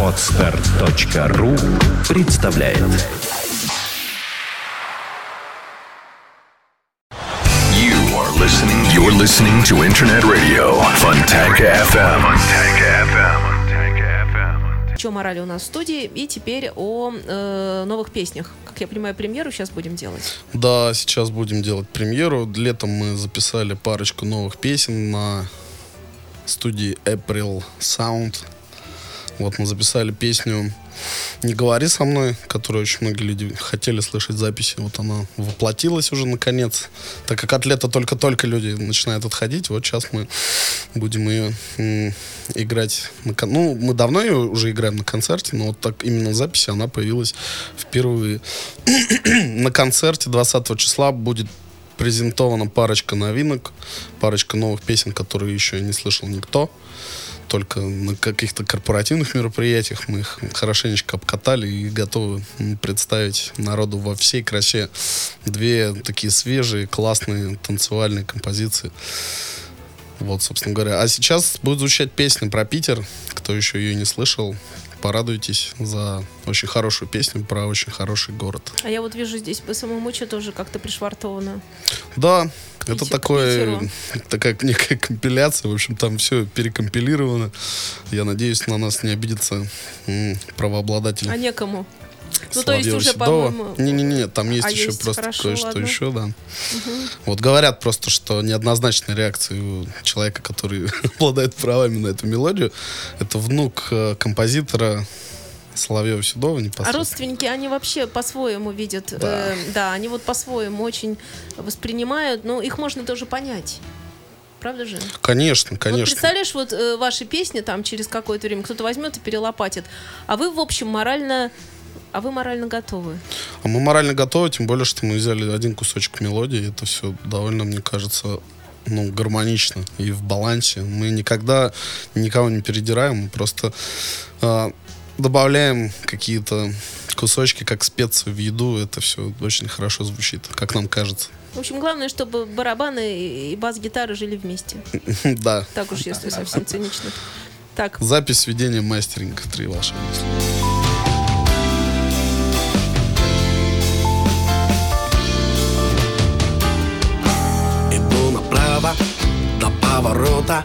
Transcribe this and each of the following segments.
Отстар.ру представляет You are listening. You're listening to Internet Radio Funtank FM. Funtank FM. Че морали у нас в студии. И теперь о э, новых песнях. Как я понимаю, премьеру сейчас будем делать. Да, сейчас будем делать премьеру. Летом мы записали парочку новых песен на студии April Sound. Вот мы записали песню «Не говори со мной», которую очень многие люди хотели слышать записи. Вот она воплотилась уже наконец. Так как от лета только-только люди начинают отходить, вот сейчас мы будем ее играть. На, кон- ну, мы давно ее уже играем на концерте, но вот так именно записи она появилась впервые. на концерте 20 числа будет презентована парочка новинок, парочка новых песен, которые еще не слышал никто. Только на каких-то корпоративных мероприятиях мы их хорошенечко обкатали и готовы представить народу во всей красе две такие свежие, классные танцевальные композиции. Вот, собственно говоря. А сейчас будет звучать песня про Питер. Кто еще ее не слышал, порадуйтесь за очень хорошую песню про очень хороший город. А я вот вижу здесь по самому что тоже как-то пришвартовано. Да, это к такое, Питеру. такая некая компиляция. В общем, там все перекомпилировано. Я надеюсь, на нас не обидится правообладатель. А некому. Ну, то есть уже, по-моему... Не-не-не, там есть А еще есть? просто Хорошо, кое-что ладно. еще, да. Вот говорят просто, что неоднозначная реакция у человека, который обладает правами на эту мелодию, это внук э, композитора Соловьева Седова А родственники, они вообще по-своему видят. Да. э, да, они вот по-своему очень воспринимают. Но их можно тоже понять. Правда же? Конечно, Вот конечно. представляешь, вот э, ваши песни там через какое-то время кто-то возьмет и перелопатит. А вы, в общем, морально... А вы морально готовы. А мы морально готовы, тем более, что мы взяли один кусочек мелодии. Это все довольно, мне кажется, ну, гармонично и в балансе. Мы никогда никого не передираем, мы просто а, добавляем какие-то кусочки, как специи в еду. Это все очень хорошо звучит, как нам кажется. В общем, главное, чтобы барабаны и бас-гитары жили вместе. Да. Так уж, если совсем цинично. Так, Запись ведения мастеринга «Три волшебника». Иду поворота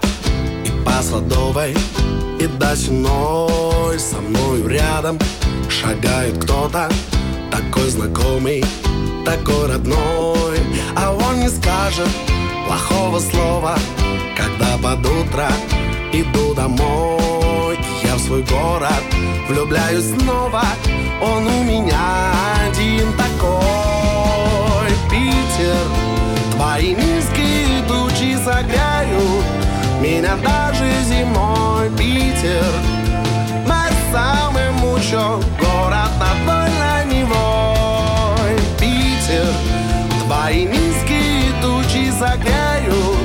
И по Сладовой, и до Сеной Со мною рядом шагает кто-то Такой знакомый, такой родной. А он не скажет плохого слова Когда под утро иду домой. Я в свой город влюбляюсь снова Он у меня один такой. Питер Твои низкие согреют Меня даже зимой Питер Мой самый мучо Город над Невой Питер Твои низкие тучи согреют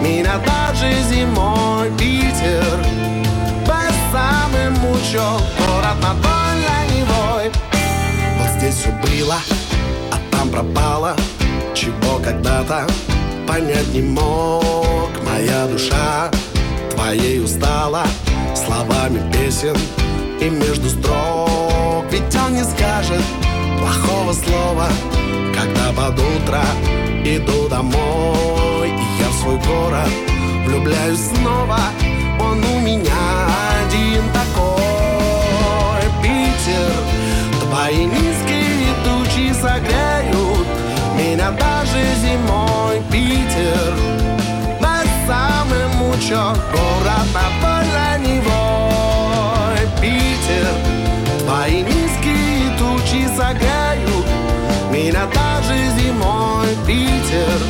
Меня даже зимой Питер Мой самый мучо Город над Невой вот здесь все было, а там пропало Чего когда-то понять не мог. Моя душа твоей устала Словами песен и между строк. Ведь он не скажет плохого слова Когда под утро иду домой. И я в свой город влюбляюсь снова Он у меня один такой. Питер Твои низкие тучи согреют Меня даже зимой Питер. Наш самый мучо Город над Невой Питер Твои низкие тучи согреют Меня даже зимой. Питер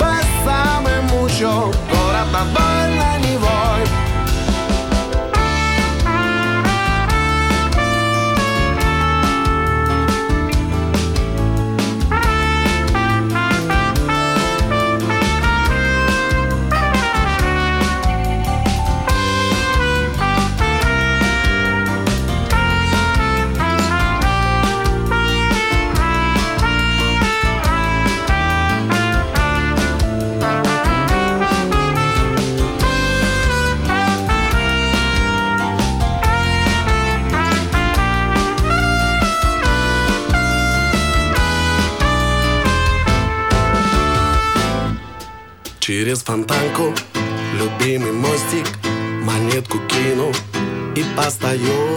Наш самый мучо Город над И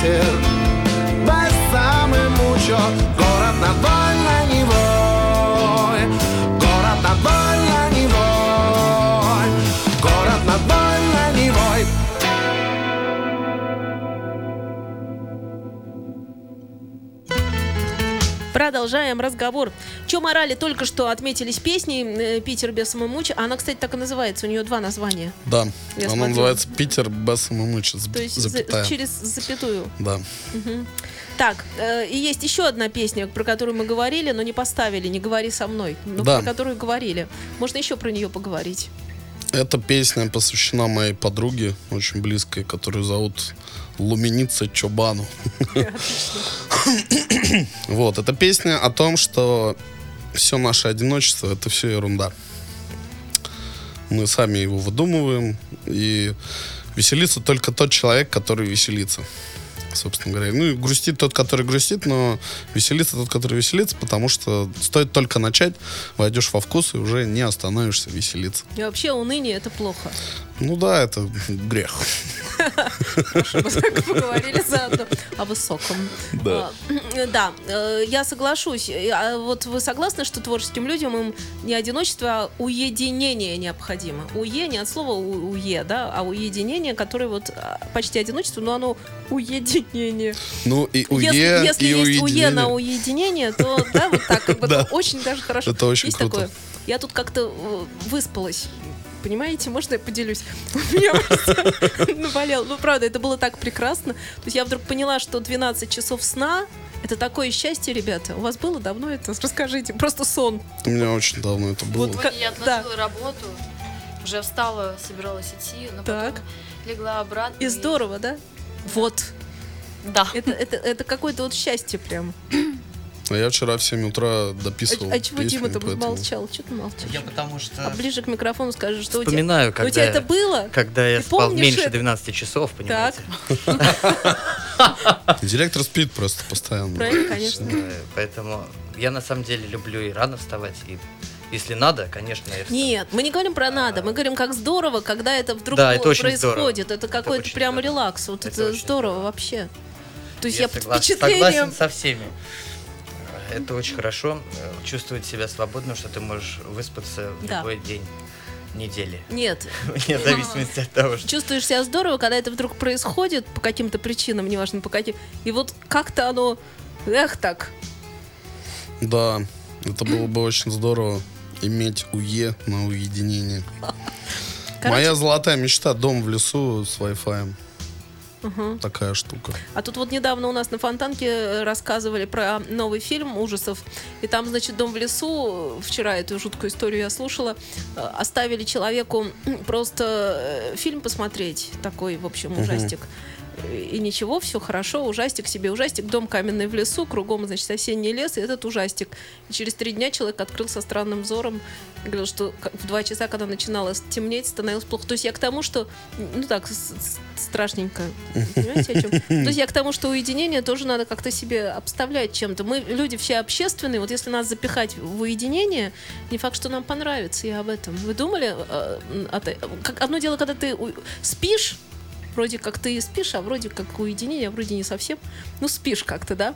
Питер Бессаме мучо, город над Волневой Город над Волневой Город над Волневой Продолжаем разговор. Че морали только что отметились песни э, «Питер без самомуча». Она, кстати, так и называется. У нее два названия. Да, Я она смотрю. называется Питер без самомыча, То есть за- запятая. через запятую. Да. Так, э, и есть еще одна песня, про которую мы говорили, но не поставили, не говори со мной, но Да. про которую говорили. Можно еще про нее поговорить. Эта песня посвящена моей подруге, очень близкой, которую зовут Луменица Чобану. Вот, эта песня о том, что все наше одиночество это все ерунда. Мы сами его выдумываем, и веселится только тот человек, который веселится. Собственно говоря. Ну и грустит тот, который грустит, но веселится тот, который веселится, потому что стоит только начать, войдешь во вкус и уже не остановишься веселиться. И вообще уныние это плохо. Ну да, это грех. Мы так поговорили заодно о высоком. Да. А, Да, э, я соглашусь. А Вот вы согласны, что творческим людям им не одиночество, а уединение необходимо? Уе не от слова уе, да, а уединение, которое вот а, почти одиночество, но оно уединение. Ну и уе, если если и есть уе уединение. на уединение, то да, вот так, как бы, Да. очень даже хорошо. Это очень есть круто. такое. Я тут как-то э, выспалась. Понимаете, можно я поделюсь? У меня просто наболел. Ну, правда, это было так прекрасно. То есть я вдруг поняла, что 12 часов сна это такое счастье, ребята. У вас было давно это? Расскажите. Просто сон. У меня очень давно это было. Вот Сегодня я Да. отложила работу, уже встала, собиралась идти, но Так. потом легла обратно. И здорово, да? Вот. Да. Это, это, это какое-то вот счастье прям. А я вчера в 7 утра А, дописывал а чего песню, Дима там поэтому- молчал? Что ты молчишь? Я потому что А ближе к микрофону скажи, что у тебя... вспоминаю, у когда, тебя это было? когда я Ты спал меньше это? 12 часов, понимаете? Директор спит просто постоянно. Правильно, конечно. Поэтому я на самом деле люблю и рано вставать, и если надо, конечно, я встану. Нет, мы не говорим про надо, мы говорим, как здорово, когда это вдруг Да, это очень происходит. здорово. Это Это какой-то прям здорово. релакс. Вот это, Это здорово здорово. вообще. То есть я, под согласен, впечатлением... согласен со всеми. Это очень хорошо, э, чувствовать себя свободным, что ты можешь выспаться в Да. любой день недели. Нет, Вне зависимости от того, что... чувствуешь себя здорово, когда это вдруг происходит по каким-то причинам, неважно по каким. И вот как-то оно, эх так, Да, это было бы очень здорово иметь УЕ на уединение. Короче- Моя золотая мечта дом в лесу с Wi-Fi. Такая штука. А тут вот недавно у нас на Фонтанке э, рассказывали про новый фильм ужасов. И там, значит, «Дом в лесу», вчера эту жуткую историю я слушала, э, оставили человеку просто э, фильм посмотреть, такой, в общем, ужастик. И ничего, все хорошо, ужастик себе ужастик, дом каменный в лесу, кругом, значит, осенний лес, и этот ужастик. И через три дня человек открыл со странным взором, говорил, что в два часа, когда начинало темнеть, становилось плохо. То есть я к тому, что, ну так, страшненько. Понимаете, о чем? То есть я к тому, что уединение тоже надо как-то себе обставлять чем-то. Мы люди все общественные, вот если нас запихать в уединение, не факт, что нам понравится, я об этом. Вы думали? э, как одно дело, когда ты спишь, вроде как ты спишь, а вроде как уединение, а вроде не совсем. Ну, спишь как-то, да?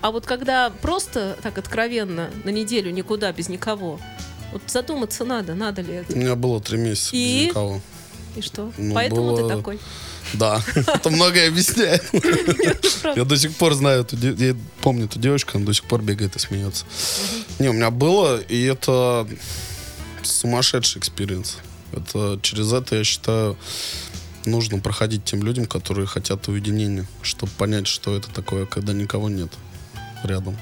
А вот когда просто так откровенно на неделю никуда без никого, вот задуматься надо, надо ли У это. меня было три месяца И? без никого. И что? Ну, Поэтому ты было- такой. Да, это многое объясняет. Я до сих пор знаю, я помню эту девочку, она до сих пор бегает и смеется. Не, у меня было, и это сумасшедший experience. Это через это, я считаю, нужно проходить тем людям, которые хотят уединения, чтобы понять, что это такое, когда никого нет рядом.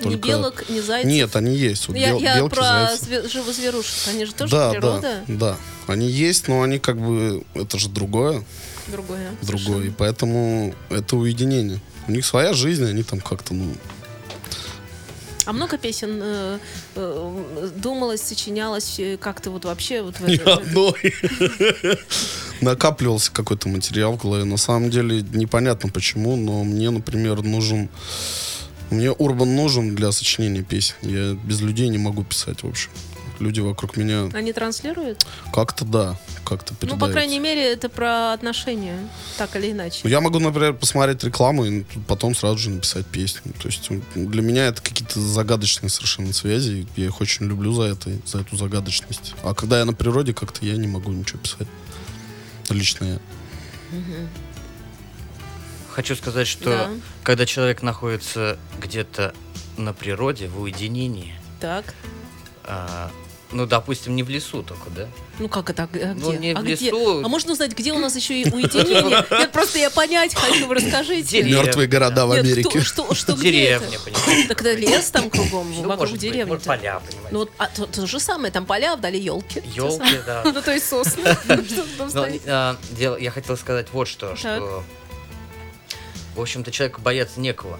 Ни белок, ни зайцев. Нет, они есть. Вот Я, бел- я белки, про зайцы. зве- живозверушек. Они же тоже да, природа. да, да. Они есть, но они как бы это же другое, Другое. другое, и поэтому это уединение. У них своя жизнь, они там как-то, ну, А много песен э, э, думалось, сочинялось э, как-то вот вообще вот в ни этой- одной. Накапливался какой-то материал в голове. На самом деле непонятно почему, но мне, например, нужен... Мне урбан нужен для сочинения песен. Я без людей не могу писать, в общем. Люди вокруг меня Они транслируют? как-то, да, как-то Ну, передают. по крайней мере, это про отношения, так или иначе. Ну, Я могу, например, посмотреть рекламу и потом сразу же написать песню. То есть для меня это какие-то загадочные совершенно связи. Я их очень люблю за это, за эту загадочность. А когда я на природе, как-то я не могу ничего писать. Лично я. Хочу сказать, что Да. когда человек находится где-то на природе, в уединении, Так. а, ну, допустим, не в лесу только, да? Ну как это? А Ну, где? не а в где? лесу. А можно узнать, где у нас еще и уединение? Нет, просто я понять хочу, вы расскажите. Мертвые города в Америке. что, что, где это? Деревня, понимаете? Так это лес там кругом, Ну, вокруг деревни. поля, понимаете? Ну вот, а то, то же самое, там поля, вдали елки. Елки, да. Ну то есть сосны. Стоит? а, я хотел сказать вот что, что, в общем-то, человеку бояться некого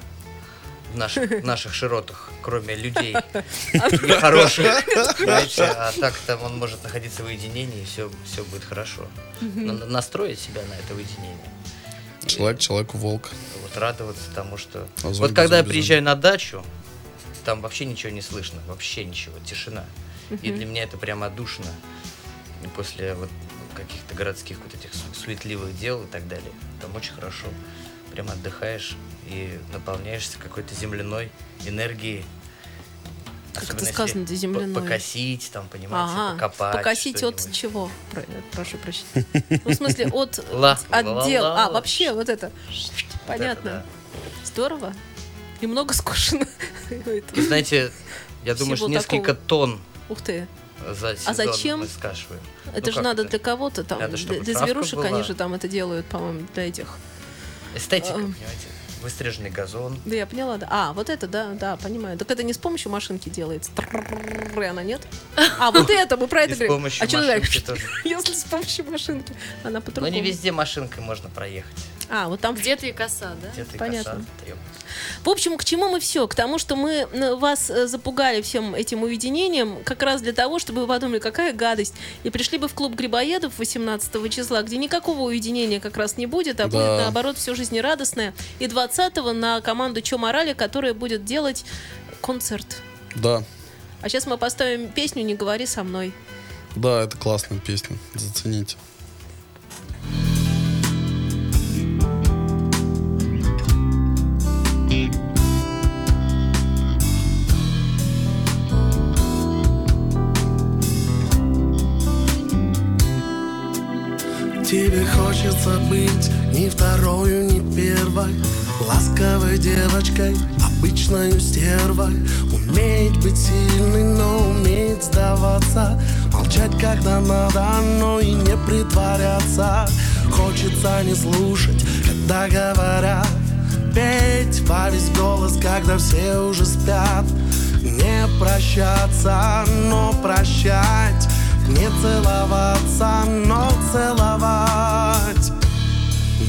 в наших, в наших широтах, кроме людей нехороших. Знаете, а так там он может находиться в уединении, и все, все будет хорошо. Надо настроить себя на это уединение. Человек человеку волк. Вот радоваться тому, что... А вот когда я приезжаю на дачу, там вообще ничего не слышно, вообще ничего, тишина. И для меня это прямо душно. После вот каких-то городских вот этих су- суетливых дел и так далее. Там очень хорошо. Прям отдыхаешь и наполняешься какой-то земляной энергией. Как Особенно это если сказано, по- земляной? Покосить, там, понимаете, Ага, покопать. покосить от чего? Про- Прошу прощения. Ну, в смысле, от Ла- отдел. ла-ла-ла. А, вообще, вот это. Понятно. Здорово. И много скошено. И знаете, я думаю, что несколько тон Ух ты. за сезон А зачем? мы скашиваем. Это Ну, же надо это? для кого-то там. Надо, Для, зверушек была. они же там это делают, по-моему, для этих. Эстетика, Ам. понимаете? Выстриженный газон. Да, я поняла, да. А, вот это, да, да, понимаю. Так это не с помощью машинки делается. И она нет? А, вот это, мы про это говорим. А что. Если с помощью машинки, она по-другому. не везде машинкой можно проехать. А, вот там Где-то и коса, да? Где-то и Понятно. коса, трёп. В общем, к чему мы все? К тому, что мы э, вас э, запугали всем этим уединением, как раз для того, чтобы вы подумали, какая гадость, и пришли бы в клуб грибоедов 18 числа, где никакого уединения как раз не будет, а Да. будет, наоборот, все жизнерадостное. И 20 на команду Чо Морали, которая будет делать концерт. Да, А сейчас мы поставим песню «Не говори со мной». да, это классная песня. Зацените. Тебе хочется быть ни второю, ни первой. Ласковой девочкой, обычной стервой. Уметь быть сильной, но уметь сдаваться. Молчать, когда надо, но и не притворяться. Хочется не слушать, когда говорят Петь во весь голос, когда все уже спят. Не прощаться, но прощать. Не целоваться, но целовать.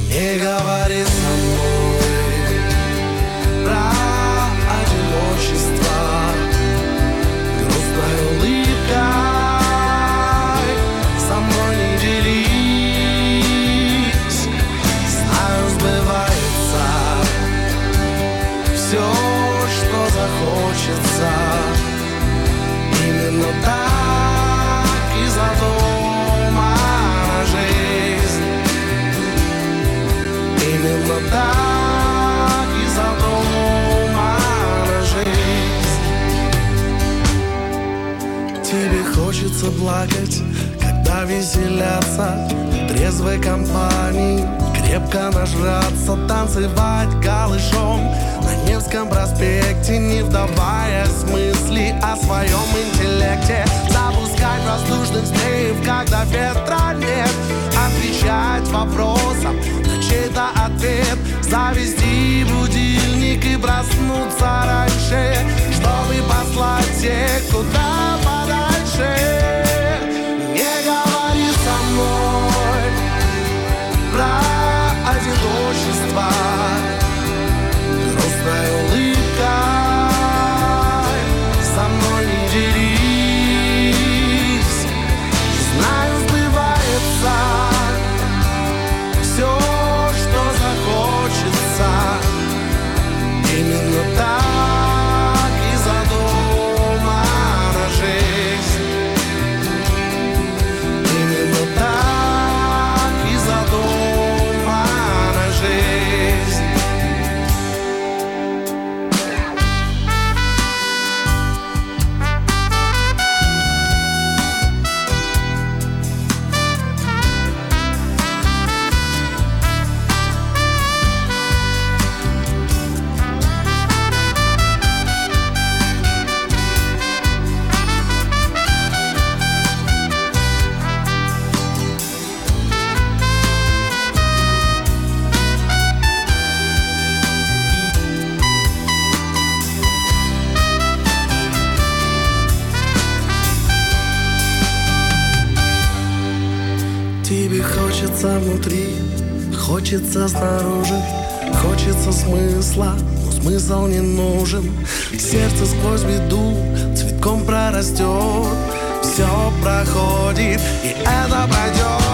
Не говори со мной Про одиночество. Грустной улыбкой хочется плакать, когда веселятся. В трезвой компании Крепко нажраться, танцевать голышом На Невском проспекте, не вдаваясь в мысли о своем интеллекте. Запускать воздушных змеев, когда ветра нет. Отвечать вопросом на чей-то ответ. Завести будильник и проснуться раньше Чтобы послать всех куда подальше Не говори со мной про одиночество хочется снаружи, хочется смысла, но смысл не нужен. Сердце сквозь беду цветком прорастет, все проходит, и это пройдет.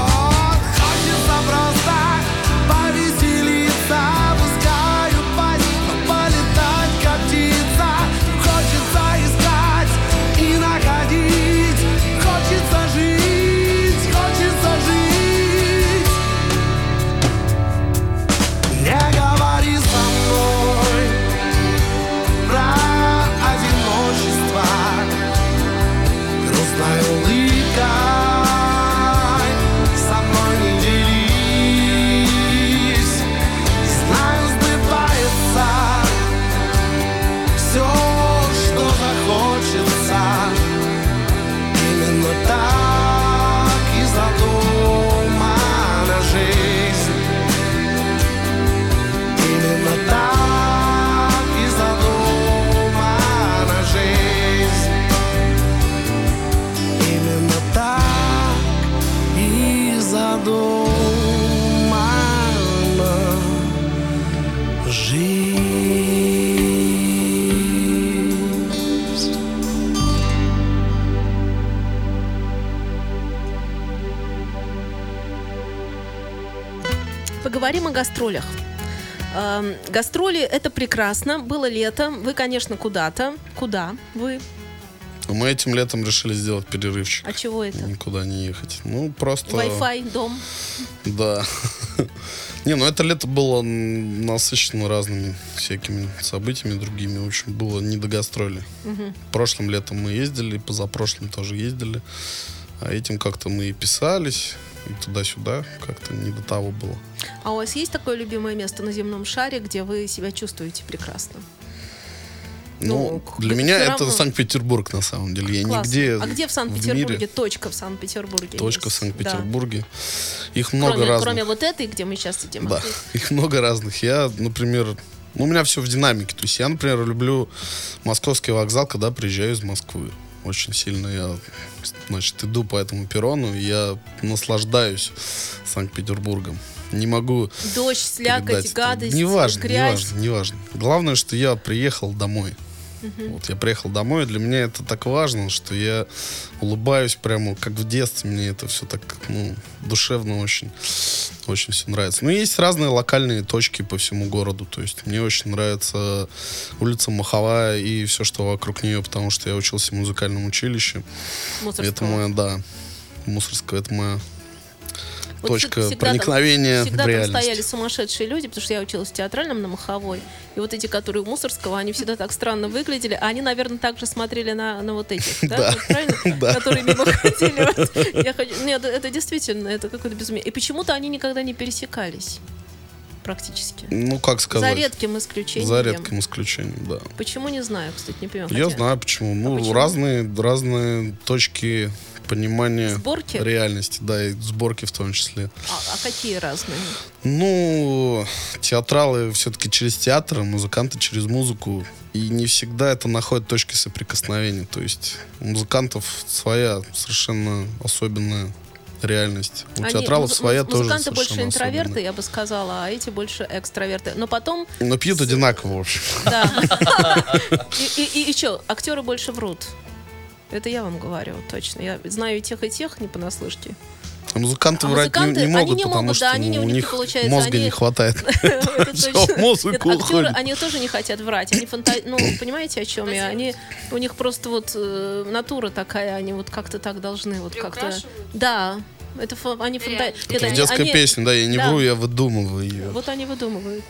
Гастролях. Эм, Гастроли это прекрасно. Было лето. Вы, конечно, куда-то. Куда вы? Мы этим летом решили сделать перерывчик. А чего это? Никуда не ехать. Ну, просто... Wi-Fi, дом. Да. Не, ну это лето было насыщено разными всякими событиями другими. В общем, было не до гастроли. Прошлым летом мы ездили, позапрошлым тоже ездили. А этим как-то мы и писались, туда-сюда. Как-то не до того было. А у вас есть такое любимое место на земном шаре, где вы себя чувствуете прекрасно? Ну, Ну, для меня это равно. Санкт-Петербург, на самом деле. Я Классно. нигде а где в в Санкт-Петербурге? мире- Точка в Санкт-Петербурге. Точка в есть. Санкт-Петербурге. Их Да. много Кроме, разных. кроме вот этой, где мы сейчас сидим. Да, их много разных. Я, например, ну, у меня все в динамике. То есть я, например, люблю московский вокзал, когда приезжаю из Москвы. Очень сильно я, значит, иду по этому перрону, и я наслаждаюсь Санкт-Петербургом. Не могу Дождь, слякоть, гадость, неважно, грязь. неважно, неважно. Главное, что я приехал домой. Вот я приехал домой, и для меня это так важно, что я улыбаюсь прямо как в детстве. Мне это все так, ну, душевно очень, очень все нравится. Ну, есть разные локальные точки по всему городу. То есть мне очень нравится улица Маховая и все, что вокруг нее, потому что я учился в музыкальном училище. Мусорского. Это моя, да, Мусорская, это моя точка всегда там- проникновения всегда в там реальность. стояли сумасшедшие люди, потому что я училась в театральном на Маховой. И вот эти, которые у Мусорского, они всегда так странно выглядели. А они, наверное, также смотрели на, на вот этих, да? Правильно? Которые мимо ходили. Нет, это действительно, это какое-то безумие. И почему-то они никогда не пересекались. Практически. Ну, как сказать? За редким исключением. За редким исключением, да. Почему, не знаю, кстати, не понимаю. Я хотя- знаю почему. Ну, почему? разные, разные точки понимания Сборки? реальности, да, и сборки в том числе. А, а какие разные? Ну, театралы все-таки через театр, а музыканты через музыку. И не всегда это находит точки соприкосновения. То есть у музыкантов своя совершенно особенная реальность. У Они- театралов своя тоже Музыканты больше интроверты, особенная. я бы сказала, а эти больше экстраверты. Но потом, Но пьют одинаково, в общем. да. И, что, актеры больше врут. Это я вам говорю, точно. Я знаю и тех, и тех, не понаслышке. А музыканты А врать не- музыканты, не, они могут, не потому могут, что да, они не- ну, у у них них получается, мозга они- не хватает. Музыку актеры, они тоже не хотят врать. Они фанта... Ну, понимаете, о чем я? Они, у них просто вот э, натура такая, они вот как-то так должны вот как-то... Да. Это они фанта... Это они- детская они- песня, да, я не да. вру, я выдумываю ее. Вот они выдумывают.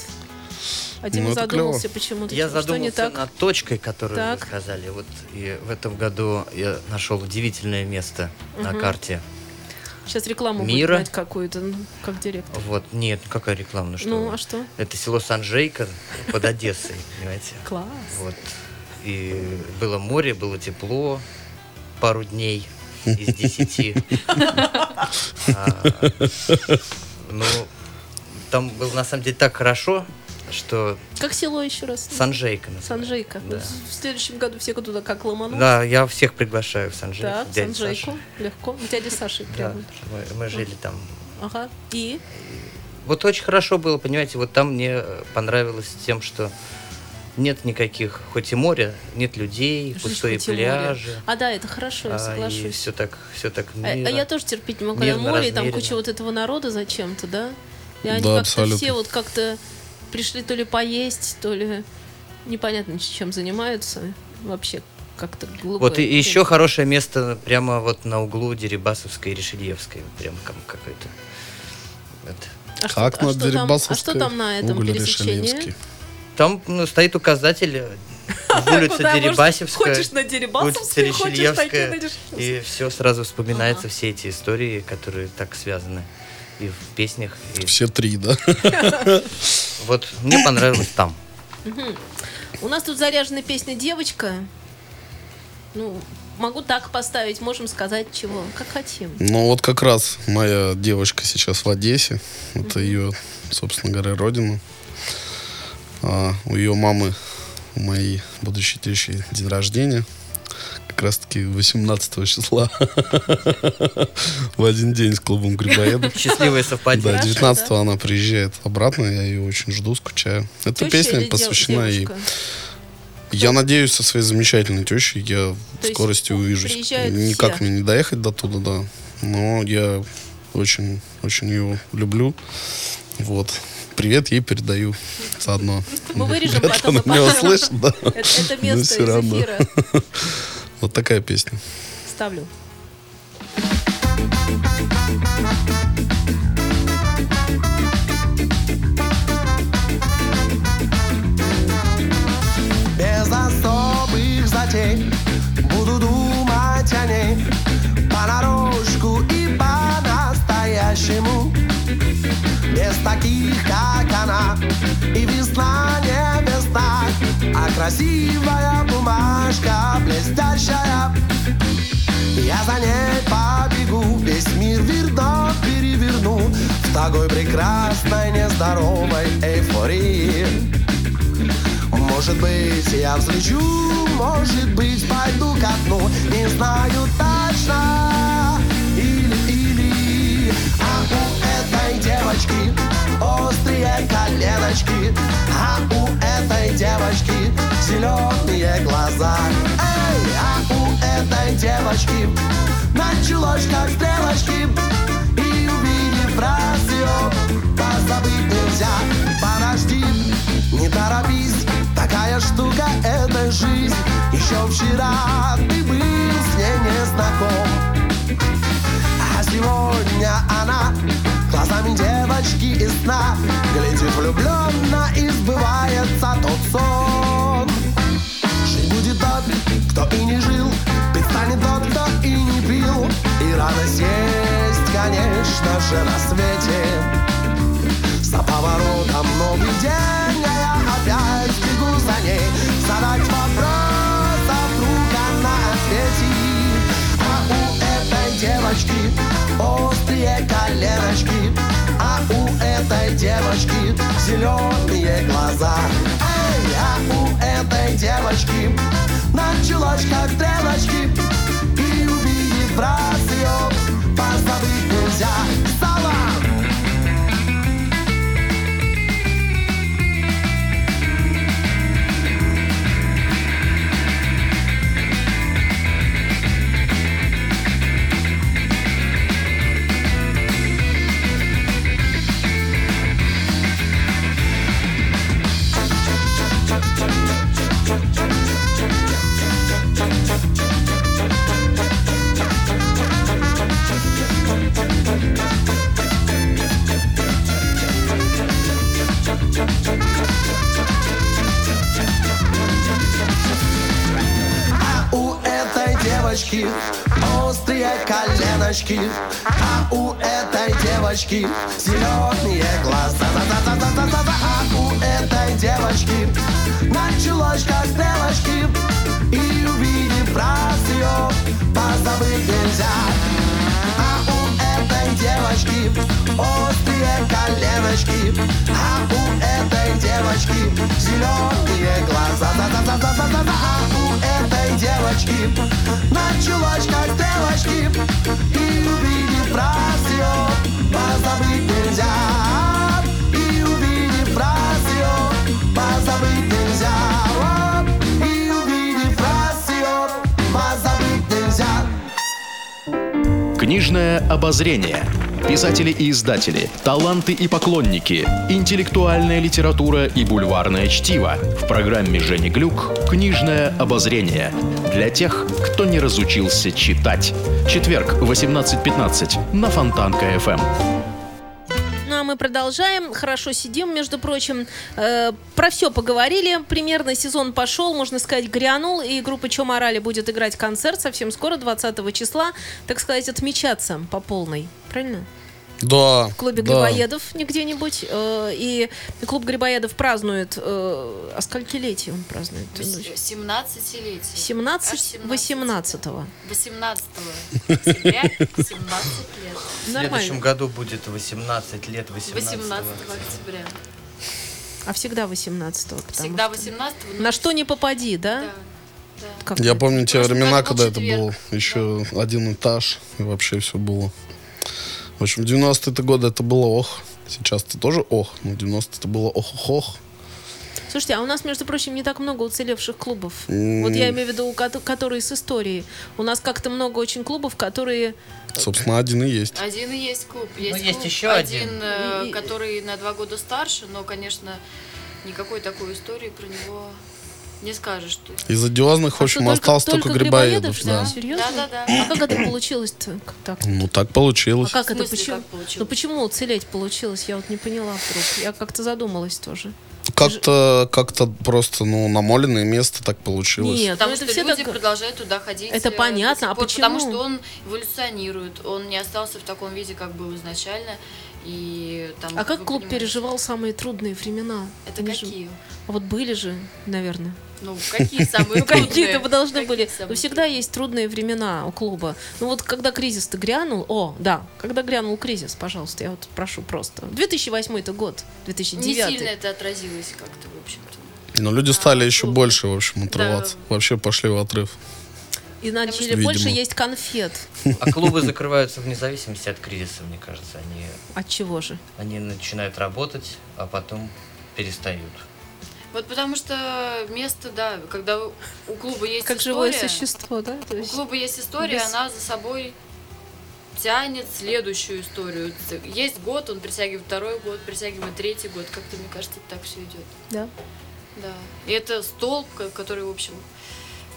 А Дима Ну, это задумался почему-то. Я что не задумался так? над точкой, которую Так. вы сказали. Вот и в этом году я нашел удивительное место на карте. Сейчас рекламу Мира. будет какую-то, ну, как директор. Вот, нет, ну какая реклама, ну что? Ну, вы. а что? Это село Санжейка под Одессой, понимаете? Класс. Вот. И было море, было тепло пару дней из десяти. А, Ну, там было на самом деле так хорошо, что Как село еще раз? Санжейка называется. Санжейка. Да. В следующем году все туда как ломанут. Да, я всех приглашаю в Санжейку. Так, к дяде Санжейку. Саше. Легко. У дяди Саши Да, прямо. мы, мы жили там. Ага. И? Вот очень хорошо было, понимаете, вот там мне понравилось тем, что нет никаких, хоть и море, нет людей, Жизнь пустые и море. пляжи. А да, это хорошо, я а, и соглашусь. все так, все так А, а мило. я тоже терпеть не могу, когда Мирно, море, и там размеренно. куча вот этого народа зачем-то, да? И они Да, как-то абсолютно. все вот как-то пришли то ли поесть, то ли непонятно чем занимаются. Вообще как-то глупо. Вот и еще хорошее место прямо вот на углу Дерибасовской и Решельевской. Вот Прямо как какой-то. это. А что- Как а на что там- А Дерибасовской, что там на этом пересечении? Там ну, стоит указатель э, улица Дерибасевская. Хочешь на улица Дерибасовской, хочешь Решельевская, такие. И все сразу вспоминается, все эти истории, которые так связаны и в песнях. И... Все три, да? Вот мне понравилось там. У нас тут заряженная песня «Девочка». Ну, могу так поставить, можем сказать чего, как хотим. Ну вот как раз моя девочка сейчас в Одессе. Это ее, собственно говоря, родина. А у ее мамы, у моей будущей тещи, день рождения. Как раз таки 18 числа. В один день с клубом Грибоедов. Счастливое Да, совпадение. Хорошо, 19 да. она приезжает обратно, я ее очень жду, скучаю. Эта песня посвящена ей. Я надеюсь, со своей замечательной тещей я в скорости увижусь. Никак мне не доехать до туда, да. Но я очень, очень ее люблю. Вот. Привет ей передаю заодно. Мы вырежем потом она меня услышит, да. Это, место всё из равно. Вот такая песня. Ставлю. Без особых затей Буду думать о ней Понарошку и по-настоящему Без таких, как она И весна не красивая бумажка блестящая. Я за ней побегу, весь мир верно переверну В такой прекрасной, нездоровой эйфории. Может быть, я взлечу, может быть, пойду ко дну Не знаю точно. Или, или А у этой девочки острые коленочки А у этой девочки зеленые глаза. Эй, а у этой девочки началось как стрелочки И увидев раз ее, позабыть нельзя. Подожди, не торопись, такая штука это жизнь. Еще вчера ты очки и сна. Глядит влюбленно и сбывается тот сон. Жить будет тот, кто и не жил Предстанет тот, кто и не пил. И радость есть, конечно же, на свете. За поворотом новый день, а я опять бегу за ней. Задать вопрос, а вдруг она ответит. А у этой девочки острые коленочки зеленые глаза. Эй, а у этой девочки началось как стрелочки И увидев раз ее позабыть нельзя девочки зеленые глаза. Да-да-да-да-да-да. А у этой девочки началось как стрелочки И увидев раз ее позабыть нельзя. А у этой девочки острые коленочки. А у этой девочки зеленые глаза. Да-да-да-да-да-да А у этой девочки Книжное обозрение. Писатели и издатели, таланты и поклонники, интеллектуальная литература и бульварное чтиво. В программе Жени Глюк «Книжное обозрение». Для тех, кто не разучился читать. Четверг, 18.15 на Фонтанка. ФМ. А мы продолжаем. Хорошо сидим, между прочим. Э, про все поговорили. Примерно сезон пошел, можно сказать, грянул. И группа Чо Морали будет играть концерт совсем скоро, 20 числа. Так сказать, отмечаться по полной. Правильно? Да. В клубе да. Грибоедов не где-нибудь. Э, и клуб Грибоедов празднует... э, а сколькилетие он празднует? 17-летие. 17 18 18 октября 17 лет. В следующем году будет 18 лет, 18 18 октября. А всегда 18 потому Всегда что- 18 На что не попади, да? Да. да. Как Я помню те времена, году когда это был еще один этаж, и вообще все было. В общем, 90-е годы это было ох. Сейчас это тоже ох, но 90-е это было ох-ох-ох. Слушайте, а у нас, между прочим, не так много уцелевших клубов. М. Вот я имею в виду, у кото- которые с историей. У нас как-то много очень клубов, которые... Собственно, один и есть. Один и есть клуб. Есть, Ну, есть клуб, еще один, один. э, И- который на два года старше, но, конечно, никакой такой истории про него не скажешь. Что... Из одиозных, в А общем, что, остался только, Грибоедов, Грибоедов. ли? Да. Серьезно? Да-да-да. А как это получилось-то? Как так? Ну, так А получилось. как В это? Почему? как получилось? Ну почему уцелеть получилось? Я вот не поняла вдруг. Я как-то задумалась тоже. Как-то, как-то просто, ну, намоленное место так получилось. Нет, Потому ну что все люди так... продолжают туда ходить. Это э, понятно, а пор, почему? Потому что он эволюционирует, он не остался в таком виде, как был изначально. И там, А как клуб понимаете, переживал самые трудные времена? Это Они же- какие? А вот были же, наверное. Ну, какие самые Ну, трудные? какие-то должны Какие были. самые Ну, всегда есть трудные времена у клуба. Ну, вот когда кризис-то грянул... О, да, когда грянул кризис, пожалуйста, я вот прошу просто. 2008 год, Не 2009 сильно это отразилось как-то, в общем-то. Но люди стали еще клубы. больше, в общем, отрываться. Вообще пошли в отрыв. И начали Видимо. больше есть конфет. А клубы закрываются вне зависимости от кризиса, мне кажется. Они, От чего же? они начинают работать, а потом перестают. Вот потому что место, да, когда у клуба есть Как история, живое существо, да? То у есть- клуба есть история, без- она за собой тянет следующую историю. Есть год, он притягивает второй год, притягивает третий год. Как-то, мне кажется, так все идет. Да. Да. И это столб, ко- который, в общем,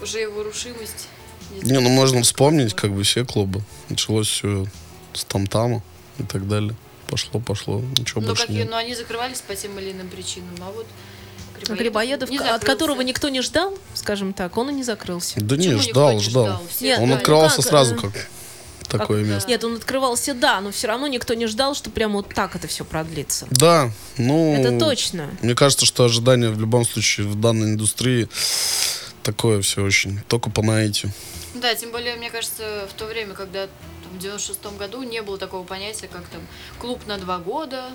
уже его рушимость. Не, ну можно вспомнить, как бы все клубы. Началось все с там-тама и так далее. Пошло, пошло, ничего Но, больше какие, нет. но они закрывались по тем или иным причинам. А вот А Грибоедов, не от которого никто не ждал, скажем так, он и не закрылся. Да не, Почему ждал, никто не ждал. Все Нет, Он ну, ждали. открывался как, сразу э, как такое да. место. Нет, он открывался, да, но все равно никто не ждал, что прямо вот так это все продлится. Да, ну... Это точно. Мне кажется, что ожидание в любом случае в данной индустрии такое все очень. Только по наитию. Да, тем более, мне кажется, в то время, когда там, в 96-м году не было такого понятия, как там клуб на два года,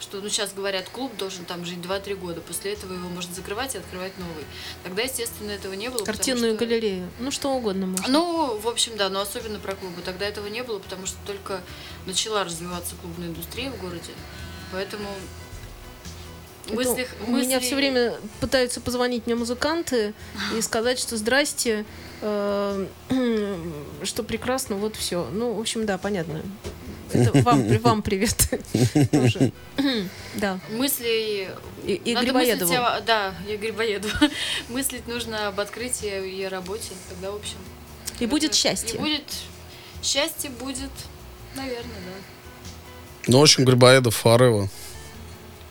что, ну, сейчас говорят, клуб должен там жить 2-3 года, после этого его можно закрывать и открывать новый. Тогда, естественно, этого не было. Картинную что... галерею, ну, что угодно можно. Ну, в общем, да, но особенно про клубы. Тогда этого не было, потому что только начала развиваться клубная индустрия в городе, поэтому мысли, у мысли... меня все время пытаются позвонить мне музыканты и сказать, что здрасте, что прекрасно, вот все. Ну, в общем, да, понятно. Это вам, вам привет. Да. Мысли... И, и Грибоедову. Да, и Грибоедову. Мыслить нужно об открытии и работе. Тогда, в общем... И будет счастье. И будет... Счастье будет, наверное, да. Ну, в общем, Грибоедов, Фарева.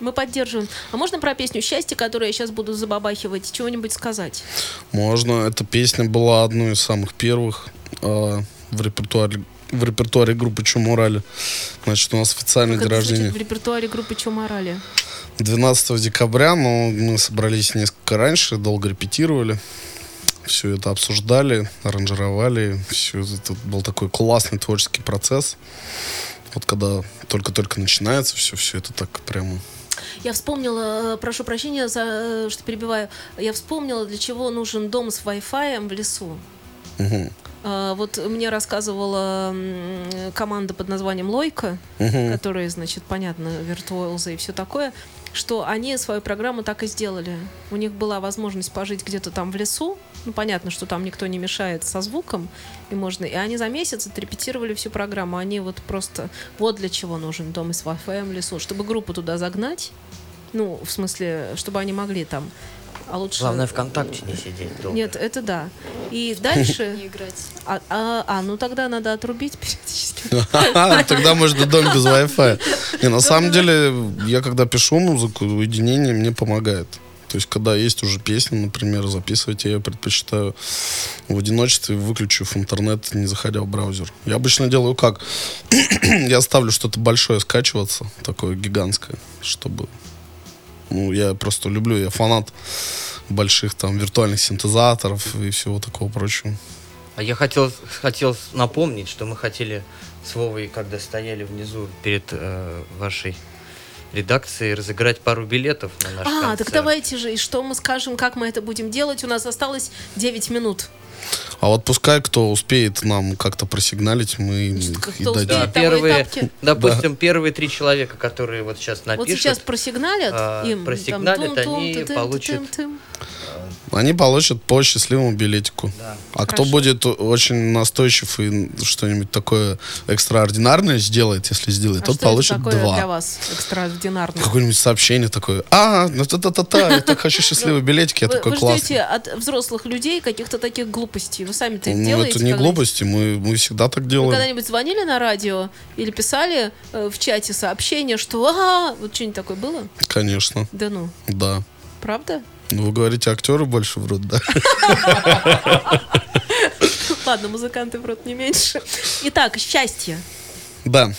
Мы поддерживаем. А можно про песню «Счастье», которую я сейчас буду забабахивать, чего-нибудь сказать? Можно. Эта песня была одной из самых первых э, в репертуаре в репертуаре группы Чуморали. Значит, у нас официальный как день рождения. в репертуаре группы Чуморали? 12 декабря, но мы собрались несколько раньше, долго репетировали. Все это обсуждали, аранжировали. Все это был такой классный творческий процесс. Вот когда только-только начинается все, все это так прямо я вспомнила, э, прошу прощения за э, что перебиваю, я вспомнила, для чего нужен дом с Wi-Fi в лесу. Угу. Вот мне рассказывала команда под названием Лойка, угу. которые, значит, понятно, виртуозы и все такое, что они свою программу так и сделали. У них была возможность пожить где-то там в лесу, ну, понятно, что там никто не мешает со звуком, и можно. И они за месяц отрепетировали всю программу. Они вот просто... Вот для чего нужен дом из Wi-Fi в лесу. Чтобы группу туда загнать, ну, в смысле, чтобы они могли там а лучше... Главное, ВКонтакте не сидеть долго. Нет, это да. И дальше... Не играть. А, а, а, ну тогда надо отрубить периодически. Тогда можно дом без Wi-Fi. Не, на самом деле, я когда пишу музыку, уединение мне помогает. То есть, когда есть уже песня, например, записывать я ее предпочитаю в одиночестве, выключив интернет, не заходя в браузер. Я обычно делаю как? я ставлю что-то большое скачиваться, такое гигантское, чтобы... Ну, я просто люблю, я фанат больших там виртуальных синтезаторов и всего такого прочего. А я хотел, хотел напомнить, что мы хотели с Вовой, когда стояли внизу перед э, вашей редакции разыграть пару билетов на наш А, концерт. так давайте же, и что мы скажем, как мы это будем делать? У нас осталось 9 минут. А вот пускай кто успеет нам как-то просигналить, мы и дадим. Да, первые, допустим, да. первые три человека, которые вот сейчас напишут. Вот сейчас просигналят а, им. Просигналят, там, они получат... Тым, они получат по счастливому билетику. Да. А Хорошо. кто будет очень настойчив и что-нибудь такое экстраординарное сделает, если сделает, а тот получит это такое два. для вас экстраординарное? Какое-нибудь сообщение такое. А, ну та-та-та-та, я так хочу счастливый билетик, я такой классный. Вы ждете от взрослых людей каких-то таких глупостей. Вы сами-то их ну, делаете? это не глупости, мы, мы всегда так делаем. Вы когда-нибудь звонили на радио или писали э, в чате сообщение, что ага, вот что-нибудь такое было? Конечно. Да ну? Да. Правда? Ну, вы говорите, актеры больше врут, да? Ладно, музыканты врут не меньше. Итак, счастье. Да.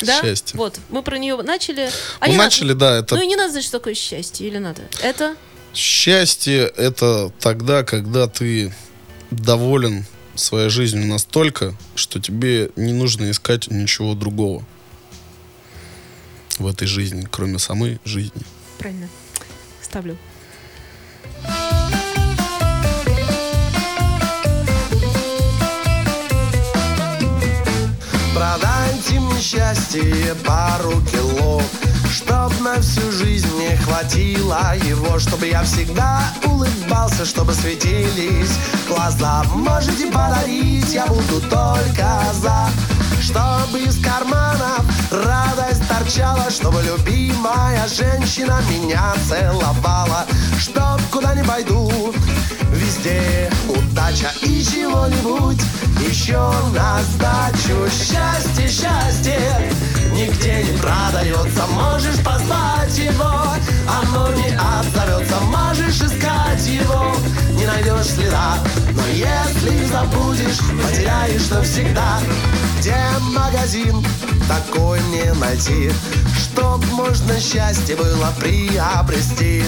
Да? Счастье. Вот, мы про нее начали. А мы начали, надо... да. Это... Ну и не надо знать, что такое счастье, или надо? Это? Счастье — это тогда, когда ты доволен своей жизнью настолько, что тебе не нужно искать ничего другого в этой жизни, кроме самой жизни. Правильно. Ставлю. Продайте мне счастье пару кило Чтоб на всю жизнь мне хватило его Чтобы я всегда улыбался, чтобы светились глаза. Можете подарить, я буду только за чтобы из карманов радость торчала Чтобы любимая женщина меня целовала. Чтоб куда ни пойду, везде удача И чего-нибудь еще на сдачу Счастье, счастье нигде не продается. Можешь позвать его, оно не отзовется. Можешь искать его, не найдешь следа. Но если забудешь, потеряешь навсегда Где магазин? Такой мне найти. Чтоб можно счастье было приобрести.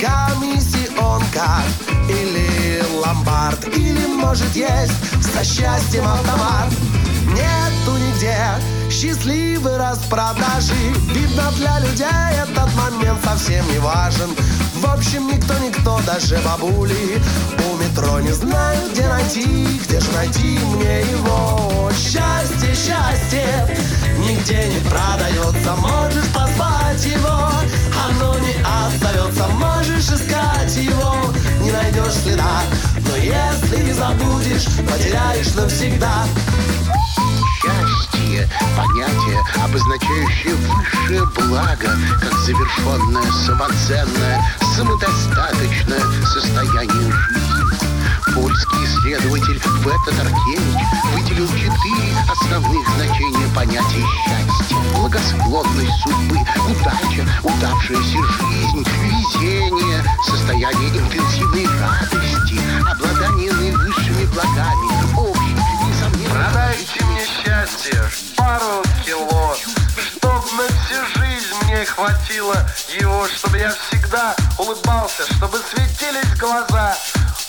Комиссионка или ломбард. Или может есть со счастьем автомат. Нету нигде Счастливый распродажи. Видно для людей этот момент совсем не важен В общем никто, никто, даже бабули У метро не знают, где найти Где же найти мне его. Счастье, счастье Нигде не продается Можешь позвать его. Оно не остается Можешь искать его. Не найдешь следа Но если забудешь Потеряешь навсегда. Счастье – понятие, обозначающее высшее благо, как завершенное, самоценное, самодостаточное состояние жизни. Польский исследователь Бета Таркевич выделил четыре основных значения понятия счастья. Благосклонность судьбы, удача, удавшаяся жизнь, везение, состояние интенсивной радости, обладание наивысшими благами, общий, несомненно... Продайте мне счастье, хватило его, чтобы я всегда улыбался, чтобы светились глаза.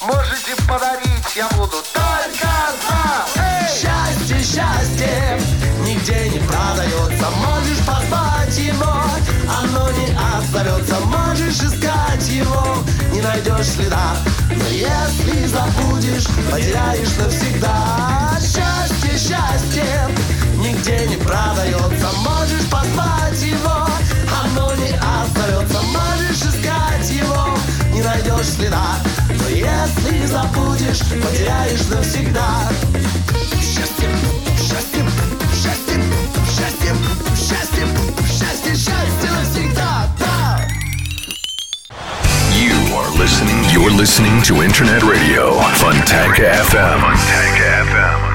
Можете подарить, я буду только за. Эй! Счастье, счастье Нигде не продается Можешь позвать его Оно не отзовется Можешь искать его Не найдешь следа Но если забудешь Потеряешь навсегда Счастье, счастье Нигде не продается Можешь позвать его Оно не отзовется Можешь искать его Не найдешь следа Но если забудешь Потеряешь навсегда Счастье, счастье, счастье, счастье, счастье, счастье, счастье навсегда, да! You are listening. You're listening to Internet Radio Funtank FM. Funtank FM.